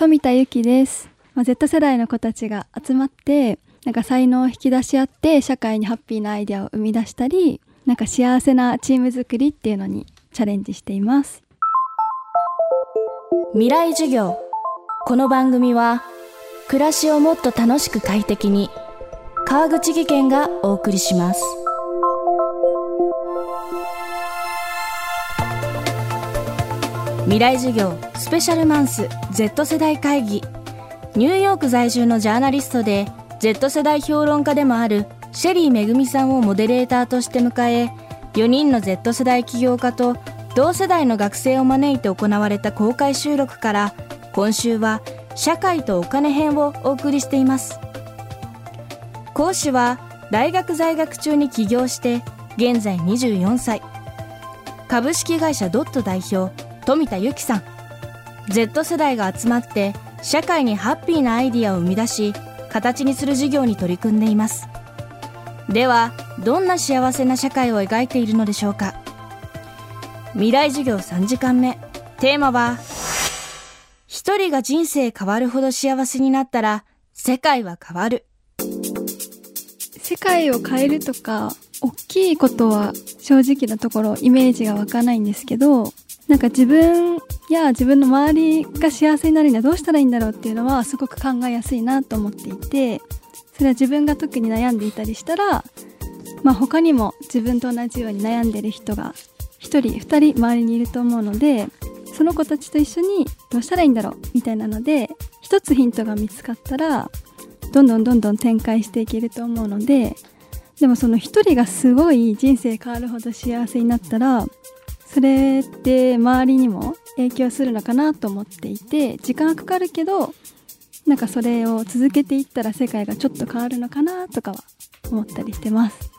富田由紀です、まあ、Z 世代の子たちが集まってなんか才能を引き出し合って社会にハッピーなアイデアを生み出したりなんか幸せなチーム作りっていうのにチャレンジしています。未来授業。この番組は暮らしをもっと楽しく快適に川口義賢がお送りします。未来授業スペシャルマンス Z 世代会議。ニューヨーク在住のジャーナリストで Z 世代評論家でもあるシェリーめぐみさんをモデレーターとして迎え4人の Z 世代起業家と同世代の学生を招いて行われた公開収録から今週は社会とお金編をお送りしています。講師は大学在学中に起業して現在24歳。株式会社ドット代表富田由紀さん。Z 世代が集まって社会にハッピーなアイディアを生み出し形にする事業に取り組んでいます。ではどんな幸せな社会を描いているのでしょうか。未来授業3時間目。テーマは一人が人生変わるほど幸せになったら世界は変わる。世界を変えるとか大きいことは正直なところイメージが湧かないんですけどなんか自分や自分の周りが幸せになるにはどうしたらいいんだろうっていうのはすごく考えやすいなと思っていてそれは自分が特に悩んでいたりしたら、まあ、他にも自分と同じように悩んでる人が1人2人周りにいると思うのでその子たちと一緒にどうしたらいいんだろうみたいなので一つヒントが見つかったらどんどんどんどん展開していけると思うのででもその1人がすごい人生変わるほど幸せになったらそれって周りにも影響するのかなと思っていて時間はかかるけどなんかそれを続けていったら世界がちょっと変わるのかなとかは思ったりしてます。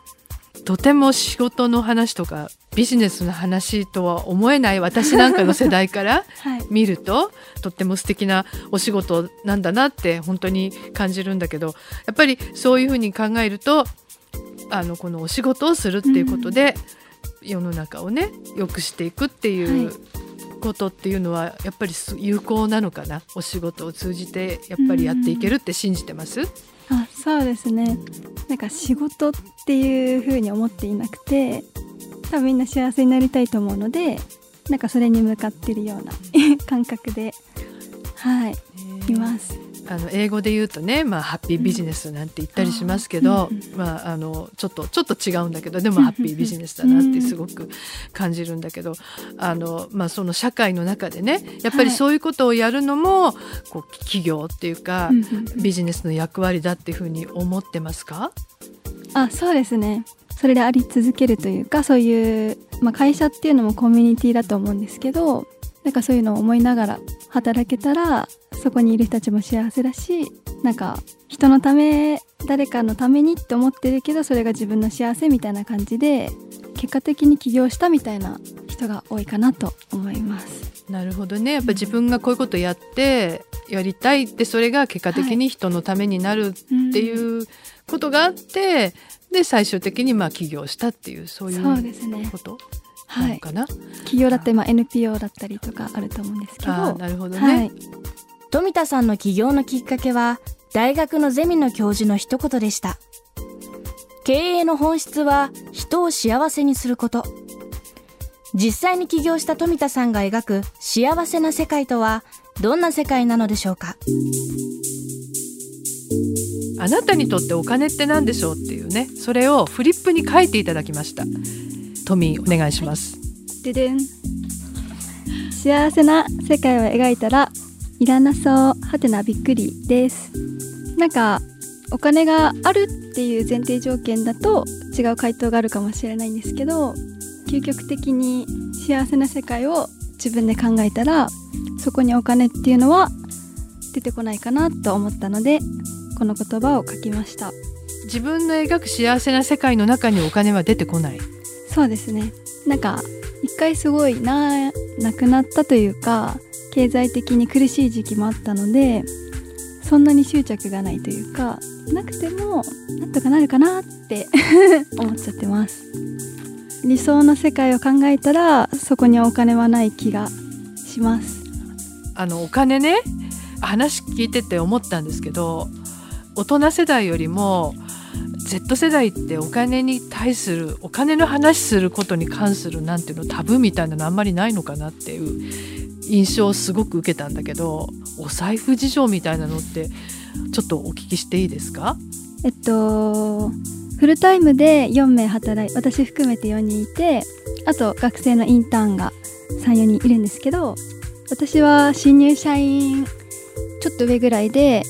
とても仕事の話とかビジネスの話とは思えない私なんかの世代から 見ると、はい、とっても素敵なお仕事なんだなって本当に感じるんだけどやっぱりそういうふうに考えるとあのこのお仕事をするっていうことで、世の中をね良くしていくっていうことっていうのはやっぱり有効なのかなお仕事を通じてやっぱりやっていけるって信じてます、あそうですね。なんか仕事っていうふうに思っていなくて多分みんな幸せになりたいと思うのでなんかそれに向かってるような 感覚ではいいます。あの英語で言うとね、まあ、ハッピービジネスなんて言ったりしますけど、うん、まあ、あのちょっとちょっと違うんだけどでもハッピービジネスだなってすごく感じるんだけどあの、まあ、その社会の中でねやっぱりそういうことをやるのも、はい、こう企業っていうか、ビジネスの役割だっていうふうに思ってますか？あそうですね。それであり続けるというかそういう、まあ、会社っていうのもコミュニティだと思うんですけどなんかそういうのを思いながら働けたらそこにいる人たちも幸せだしなんか人のため誰かのためにって思ってるけどそれが自分の幸せみたいな感じで結果的に起業したみたいな人が多いかなと思います。なるほどね。やっぱ自分がこういうことやってやりたいってそれが結果的に人のためになるっていうことがあって、で最終的にまあ起業したっていうそういうこと？なのかな、はい、企業だってまあ NPO だったりとかあると思うんですけど。なるほどね、はい、富田さんの起業のきっかけは大学のゼミの教授の一言でした。経営の本質は人を幸せにすること。実際に起業した富田さんが描く幸せな世界とはどんな世界なのでしょうか？あなたにとってお金って何でしょうっていうね。それをフリップに書いていただきましたトミーお願いします。ででん。幸せな世界を描いたらいらなそう。はてなびっくりです。なんかお金があるっていう前提条件だと違う回答があるかもしれないんですけど究極的に幸せな世界を自分で考えたらそこにお金っていうのは出てこないかなと思ったのでこの言葉を書きました。自分の描く幸せな世界の中にお金は出てこないそうですね。なんか一回すごいななくなったというか経済的に苦しい時期もあったのでそんなに執着がないというかなくてもなんとかなるかなって 思っちゃってます。理想の世界を考えたらそこにお金はない気がします。あのお金ね話聞いてて思ったんですけど大人世代よりも Z 世代ってお金に対するお金の話することに関するなんていうのタブーみたいなのあんまりないのかなっていう印象をすごく受けたんだけどお財布事情みたいなのってちょっとお聞きしていいですか？えっとフルタイムで4名働い私含めて4人いてあと学生のインターンが34人いるんですけど私は新入社員ちょっと上ぐらいで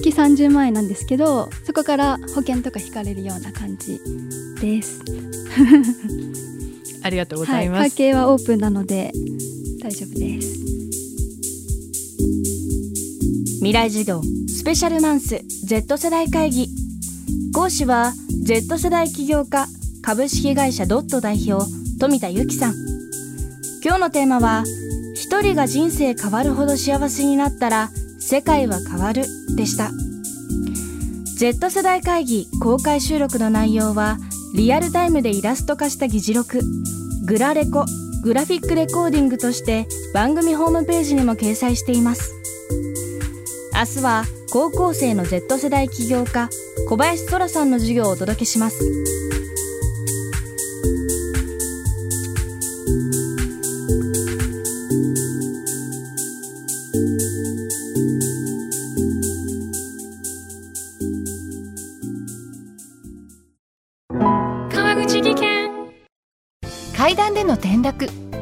月30万円なんですけどそこから保険とか引かれるような感じです。ありがとうございます、はい、会計はオープンなので大丈夫です。未来授業スペシャルマンス Z 世代会議。講師は Z 世代起業家株式会社ドット代表富田由紀さん。今日のテーマは一人が人生変わるほど幸せになったら世界は変わるでした。Z 世代会議公開収録の内容はリアルタイムでイラスト化した議事録。グラレコグラフィックレコーディングとして番組ホームページにも掲載しています。明日は高校生の Z 世代起業家小林空さんの授業をお届けします。